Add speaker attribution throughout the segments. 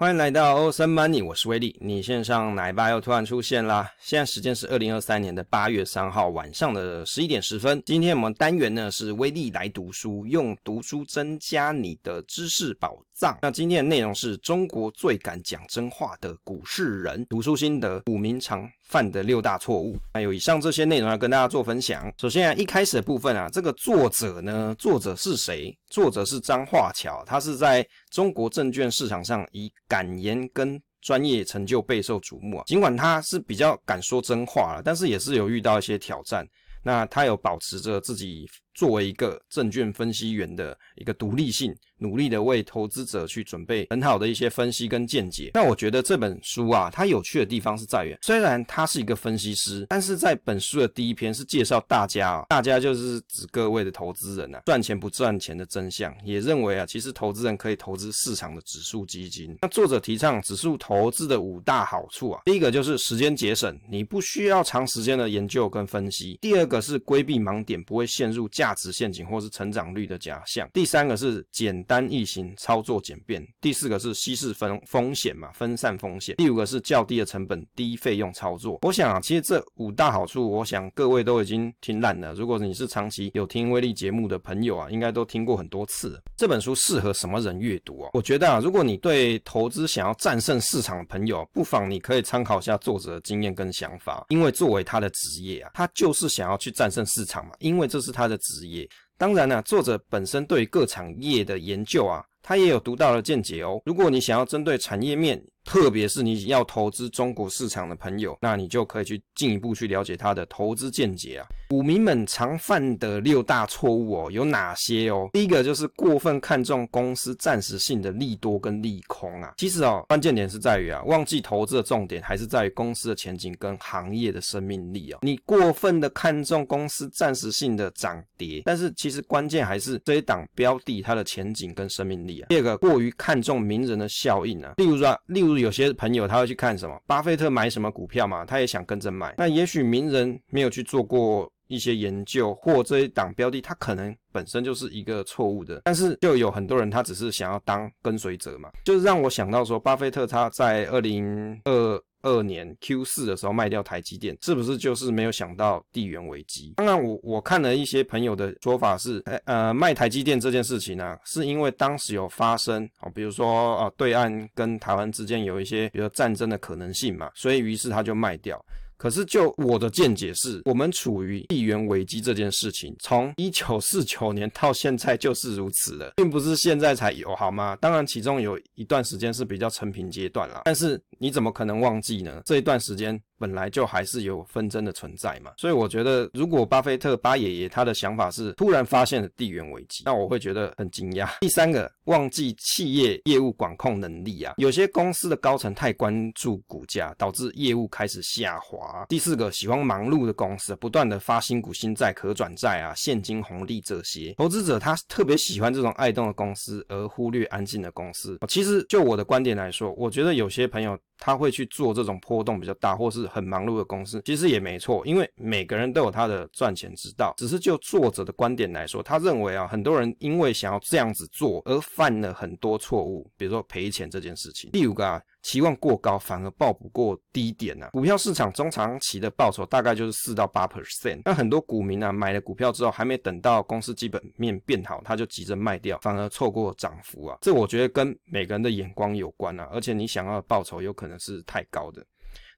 Speaker 1: 欢迎来到欧森 money，我是威利。你线上奶爸又突然出现啦！现在时间是二零二三年的八月三号晚上的十一点十分。今天我们单元呢是威力来读书，用读书增加你的知识宝那今天的内容是中国最敢讲真话的股市人，读书心得，股民常犯的六大错误。还有以上这些内容要跟大家做分享。首先啊，一开始的部分啊，这个作者呢，作者是谁？作者是张化桥，他是在中国证券市场上以敢言跟专业成就备受瞩目啊。尽管他是比较敢说真话了，但是也是有遇到一些挑战。那他有保持着自己作为一个证券分析员的一个独立性。努力的为投资者去准备很好的一些分析跟见解。那我觉得这本书啊，它有趣的地方是在于，虽然他是一个分析师，但是在本书的第一篇是介绍大家啊，大家就是指各位的投资人啊，赚钱不赚钱的真相，也认为啊，其实投资人可以投资市场的指数基金。那作者提倡指数投资的五大好处啊，第一个就是时间节省，你不需要长时间的研究跟分析；第二个是规避盲点，不会陷入价价值陷阱或是成长率的假象；第三个是简。单易行，操作简便。第四个是稀释风风险嘛，分散风险。第五个是较低的成本、低费用操作。我想啊，其实这五大好处，我想各位都已经听烂了。如果你是长期有听威力节目的朋友啊，应该都听过很多次。这本书适合什么人阅读啊？我觉得啊，如果你对投资想要战胜市场的朋友，不妨你可以参考一下作者的经验跟想法。因为作为他的职业啊，他就是想要去战胜市场嘛，因为这是他的职业。当然呢，作者本身对各产业的研究啊，他也有独到的见解哦。如果你想要针对产业面，特别是你要投资中国市场的朋友，那你就可以去进一步去了解他的投资见解啊。股民们常犯的六大错误哦，有哪些哦？第一个就是过分看重公司暂时性的利多跟利空啊。其实哦，关键点是在于啊，忘记投资的重点还是在于公司的前景跟行业的生命力哦。你过分的看重公司暂时性的涨跌，但是其实关键还是这一档标的它的前景跟生命力啊。第二个，过于看重名人的效应啊，例如说，例如。就是有些朋友他会去看什么，巴菲特买什么股票嘛，他也想跟着买。那也许名人没有去做过一些研究，或这一档标的，他可能本身就是一个错误的。但是就有很多人他只是想要当跟随者嘛，就是让我想到说，巴菲特他在二零二。二年 Q 四的时候卖掉台积电，是不是就是没有想到地缘危机？当然我，我看了一些朋友的说法是，呃，卖台积电这件事情呢、是因为当时有发生哦，比如说啊、对岸跟台湾之间有一些比如说战争的可能性嘛，所以于是他就卖掉。可是，就我的见解是，我们处于地缘危机这件事情，从一九四九年到现在就是如此的，并不是现在才有，好吗？当然，其中有一段时间是比较成平阶段了，但是你怎么可能忘记呢？这一段时间。本来就还是有纷争的存在嘛，所以我觉得，如果巴菲特巴爷爷他的想法是突然发现了地缘危机，那我会觉得很惊讶。第三个，忘记企业业务管控能力啊，有些公司的高层太关注股价，导致业务开始下滑。第四个，喜欢忙碌的公司，不断的发新股、新债、可转债啊，现金红利这些，投资者他特别喜欢这种爱动的公司，而忽略安静的公司。其实就我的观点来说，我觉得有些朋友。他会去做这种波动比较大或是很忙碌的公司，其实也没错，因为每个人都有他的赚钱之道。只是就作者的观点来说，他认为啊，很多人因为想要这样子做而犯了很多错误，比如说赔钱这件事情。第五个啊。期望过高，反而报不过低点啊。股票市场中长期的报酬大概就是四到八 percent。那很多股民啊，买了股票之后，还没等到公司基本面变好，他就急着卖掉，反而错过涨幅啊。这我觉得跟每个人的眼光有关啊，而且你想要的报酬有可能是太高的。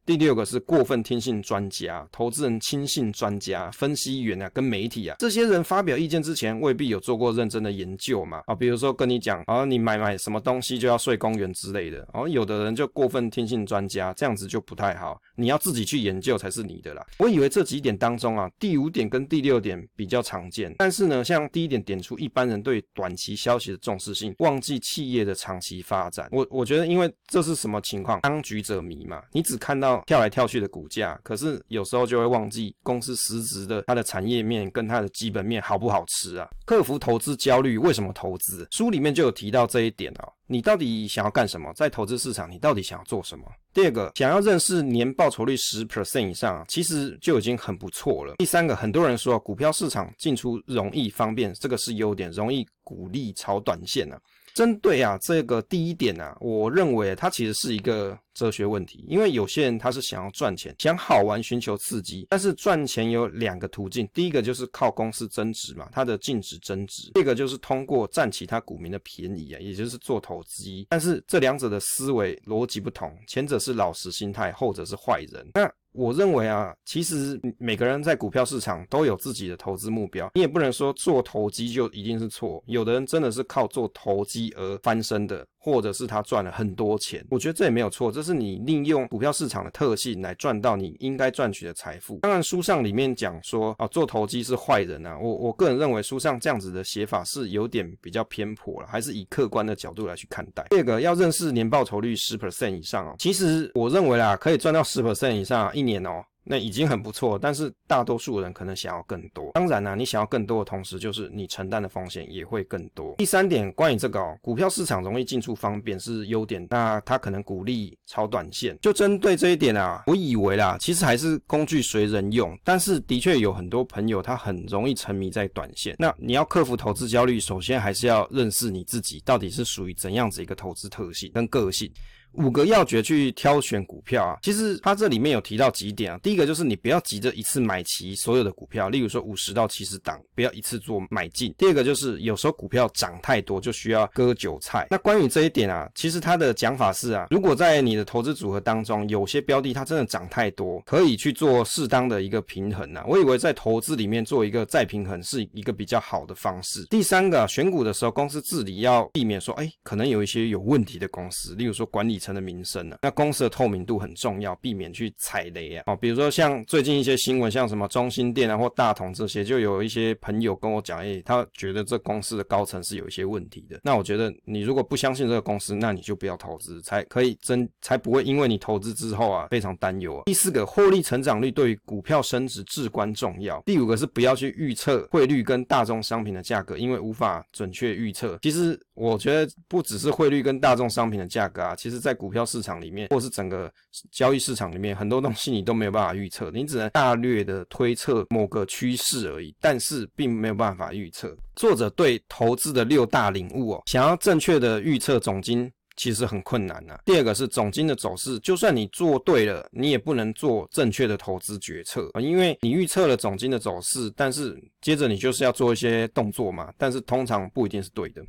Speaker 1: 第六个是过分听信专家，投资人轻信专家、分析员啊，跟媒体啊，这些人发表意见之前未必有做过认真的研究嘛。啊，比如说跟你讲，啊，你买买什么东西就要睡公园之类的。哦，有的人就过分听信专家，这样子就不太好。你要自己去研究才是你的啦。我以为这几点当中啊，第五点跟第六点比较常见，但是呢，像第一点点出一般人对短期消息的重视性，忘记企业的长期发展。我我觉得，因为这是什么情况？当局者迷嘛，你只看到。跳来跳去的股价，可是有时候就会忘记公司实质的它的产业面跟它的基本面好不好吃啊？克服投资焦虑，为什么投资？书里面就有提到这一点哦。你到底想要干什么？在投资市场，你到底想要做什么？第二个，想要认识年报酬率十 percent 以上，其实就已经很不错了。第三个，很多人说股票市场进出容易方便，这个是优点，容易鼓励炒短线啊。针对啊这个第一点啊，我认为它其实是一个哲学问题，因为有些人他是想要赚钱，想好玩，寻求刺激，但是赚钱有两个途径，第一个就是靠公司增值嘛，它的净值增值；第二个就是通过占其他股民的便宜啊，也就是做投机。但是这两者的思维逻辑不同，前者是老实心态，后者是坏人。那我认为啊，其实每个人在股票市场都有自己的投资目标，你也不能说做投机就一定是错。有的人真的是靠做投机而翻身的。或者是他赚了很多钱，我觉得这也没有错，这是你利用股票市场的特性来赚到你应该赚取的财富。当然，书上里面讲说啊，做投机是坏人啊，我我个人认为书上这样子的写法是有点比较偏颇了，还是以客观的角度来去看待。第二个要认识年报酬率十 percent 以上哦，其实我认为啦，可以赚到十 percent 以上，一年哦。那已经很不错，但是大多数人可能想要更多。当然呢、啊，你想要更多的同时，就是你承担的风险也会更多。第三点，关于这个哦，股票市场容易进出方便是优点，那他可能鼓励炒短线。就针对这一点啊，我以为啦，其实还是工具随人用，但是的确有很多朋友他很容易沉迷在短线。那你要克服投资焦虑，首先还是要认识你自己到底是属于怎样子一个投资特性跟个性。五个要诀去挑选股票啊，其实它这里面有提到几点啊。第一个就是你不要急着一次买齐所有的股票，例如说五十到七十档，不要一次做买进。第二个就是有时候股票涨太多，就需要割韭菜。那关于这一点啊，其实它的讲法是啊，如果在你的投资组合当中，有些标的它真的涨太多，可以去做适当的一个平衡啊。我以为在投资里面做一个再平衡是一个比较好的方式。第三个，选股的时候，公司治理要避免说，哎，可能有一些有问题的公司，例如说管理。层的名声呢？那公司的透明度很重要，避免去踩雷啊。哦，比如说像最近一些新闻，像什么中心店啊或大同这些，就有一些朋友跟我讲，哎、他觉得这公司的高层是有一些问题的。那我觉得你如果不相信这个公司，那你就不要投资，才可以真才不会因为你投资之后啊非常担忧啊。第四个，获利成长率对于股票升值至关重要。第五个是不要去预测汇率跟大宗商品的价格，因为无法准确预测。其实我觉得不只是汇率跟大宗商品的价格啊，其实在在股票市场里面，或是整个交易市场里面，很多东西你都没有办法预测，你只能大略的推测某个趋势而已，但是并没有办法预测。作者对投资的六大领悟哦，想要正确的预测总金，其实很困难呐。第二个是总金的走势，就算你做对了，你也不能做正确的投资决策啊，因为你预测了总金的走势，但是接着你就是要做一些动作嘛，但是通常不一定是对的。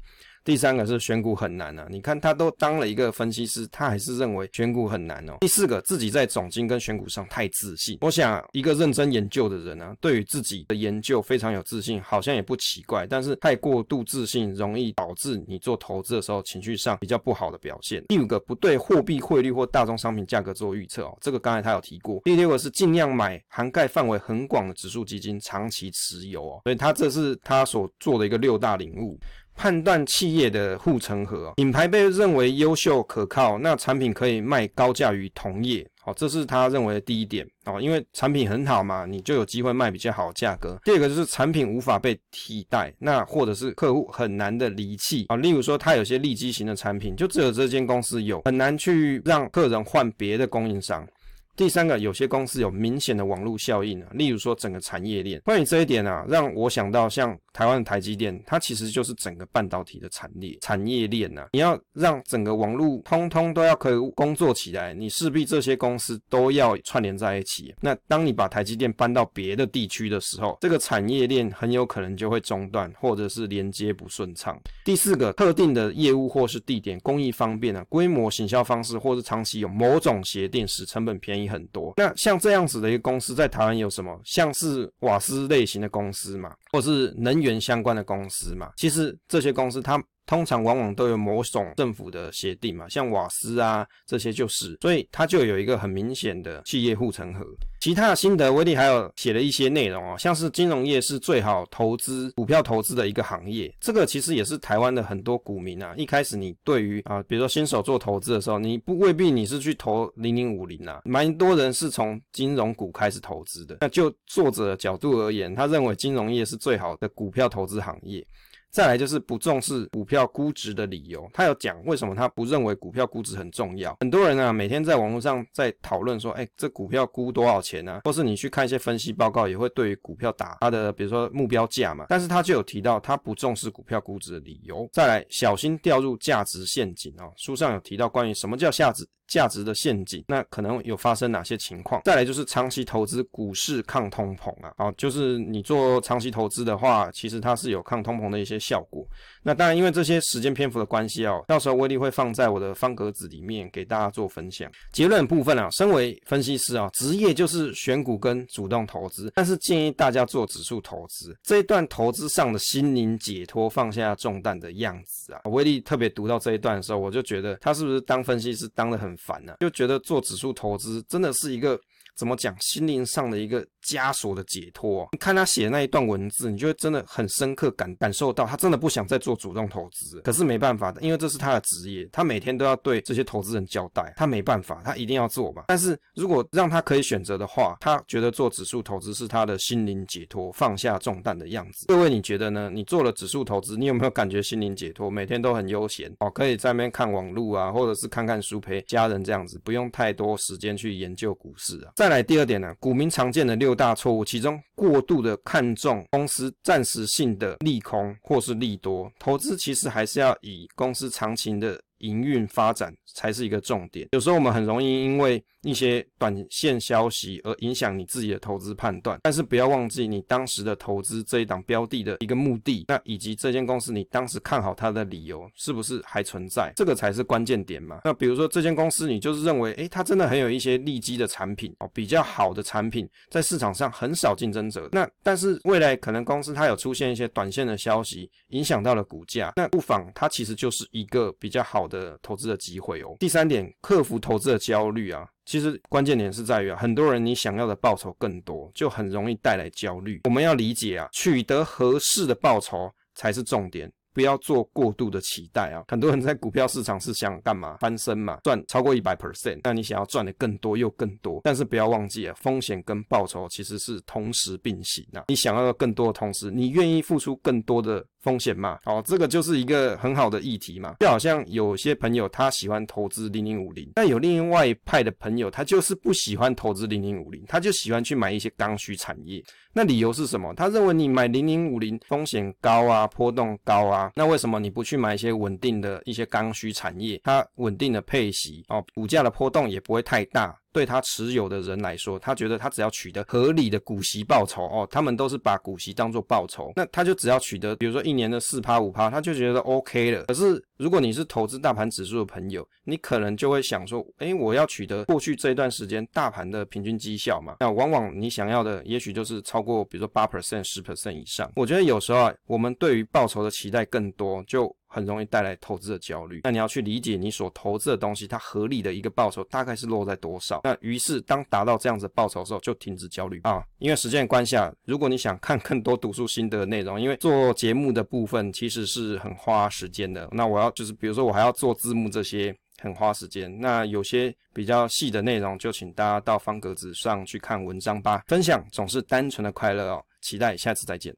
Speaker 1: 第三个是选股很难啊，你看他都当了一个分析师，他还是认为选股很难哦。第四个，自己在总经跟选股上太自信。我想一个认真研究的人啊，对于自己的研究非常有自信，好像也不奇怪。但是太过度自信，容易导致你做投资的时候情绪上比较不好的表现。第五个，不对货币汇率或大宗商品价格做预测哦，这个刚才他有提过。第六个是尽量买涵盖范围很广的指数基金，长期持有哦。所以他这是他所做的一个六大领悟。判断企业的护城河，品牌被认为优秀可靠，那产品可以卖高价于同业，好，这是他认为的第一点哦，因为产品很好嘛，你就有机会卖比较好价格。第二个就是产品无法被替代，那或者是客户很难的离弃啊，例如说他有些利基型的产品，就只有这间公司有，很难去让客人换别的供应商。第三个，有些公司有明显的网络效应啊，例如说整个产业链。关于这一点啊，让我想到像台湾的台积电，它其实就是整个半导体的产业产业链呐。你要让整个网络通通都要可以工作起来，你势必这些公司都要串联在一起。那当你把台积电搬到别的地区的时候，这个产业链很有可能就会中断，或者是连接不顺畅。第四个，特定的业务或是地点工艺方便啊，规模行销方式或是长期有某种协定使成本便宜。很多，那像这样子的一个公司在台湾有什么？像是瓦斯类型的公司嘛，或是能源相关的公司嘛。其实这些公司它通常往往都有某种政府的协定嘛，像瓦斯啊这些就是，所以它就有一个很明显的企业护城河。其他的心得，威利还有写了一些内容哦，像是金融业是最好投资股票投资的一个行业，这个其实也是台湾的很多股民啊。一开始你对于啊，比如说新手做投资的时候，你不未必你是去投零零五零啊，蛮多人是从金融股开始投资的。那就作者的角度而言，他认为金融业是最好的股票投资行业。再来就是不重视股票估值的理由，他有讲为什么他不认为股票估值很重要。很多人啊，每天在网络上在讨论说，哎，这股票估多少钱啊？或是你去看一些分析报告，也会对于股票打它的，比如说目标价嘛。但是他就有提到，他不重视股票估值的理由。再来，小心掉入价值陷阱哦。书上有提到关于什么叫价值。价值的陷阱，那可能有发生哪些情况？再来就是长期投资股市抗通膨啊，好，就是你做长期投资的话，其实它是有抗通膨的一些效果。那当然，因为这些时间篇幅的关系哦，到时候威力会放在我的方格子里面给大家做分享。结论部分啊，身为分析师啊，职业就是选股跟主动投资，但是建议大家做指数投资。这一段投资上的心灵解脱、放下重担的样子啊，威力特别读到这一段的时候，我就觉得他是不是当分析师当得很烦呢？就觉得做指数投资真的是一个怎么讲，心灵上的一个。枷锁的解脱，你看他写的那一段文字，你就会真的很深刻感感受到，他真的不想再做主动投资，可是没办法的，因为这是他的职业，他每天都要对这些投资人交代，他没办法，他一定要做吧。但是如果让他可以选择的话，他觉得做指数投资是他的心灵解脱，放下重担的样子。各位你觉得呢？你做了指数投资，你有没有感觉心灵解脱？每天都很悠闲哦，可以在那边看网路啊，或者是看看书，陪家人这样子，不用太多时间去研究股市啊。再来第二点呢，股民常见的六大错误，其中。过度的看重公司暂时性的利空或是利多，投资其实还是要以公司长期的营运发展才是一个重点。有时候我们很容易因为一些短线消息而影响你自己的投资判断，但是不要忘记你当时的投资这一档标的的一个目的，那以及这间公司你当时看好它的理由是不是还存在，这个才是关键点嘛。那比如说这间公司你就是认为，诶，它真的很有一些利基的产品哦，比较好的产品在市场上很少竞争者，那但是未来可能公司它有出现一些短线的消息影响到了股价，那不妨它其实就是一个比较好的的投资的机会哦。第三点，克服投资的焦虑啊。其实关键点是在于啊，很多人你想要的报酬更多，就很容易带来焦虑。我们要理解啊，取得合适的报酬才是重点。不要做过度的期待啊！很多人在股票市场是想干嘛？翻身嘛，赚超过一百 percent。那你想要赚的更多又更多，但是不要忘记啊，风险跟报酬其实是同时并行啊。你想要的更多的同时，你愿意付出更多的风险嘛？哦，这个就是一个很好的议题嘛。就好像有些朋友他喜欢投资零零五零，但有另外一派的朋友他就是不喜欢投资零零五零，他就喜欢去买一些刚需产业。那理由是什么？他认为你买零零五零风险高啊，波动高啊。那为什么你不去买一些稳定的一些刚需产业？它稳定的配息哦，股价的波动也不会太大。对他持有的人来说，他觉得他只要取得合理的股息报酬哦，他们都是把股息当做报酬，那他就只要取得，比如说一年的四趴五趴，他就觉得 OK 了。可是如果你是投资大盘指数的朋友，你可能就会想说，诶，我要取得过去这一段时间大盘的平均绩效嘛？那往往你想要的，也许就是超过，比如说八 percent、十 percent 以上。我觉得有时候啊，我们对于报酬的期待更多，就。很容易带来投资的焦虑。那你要去理解你所投资的东西，它合理的一个报酬大概是落在多少？那于是当达到这样子报酬的时候，就停止焦虑啊。因为时间关系啊，如果你想看更多读书心得的内容，因为做节目的部分其实是很花时间的。那我要就是比如说我还要做字幕这些，很花时间。那有些比较细的内容，就请大家到方格子上去看文章吧。分享总是单纯的快乐哦。期待下次再见。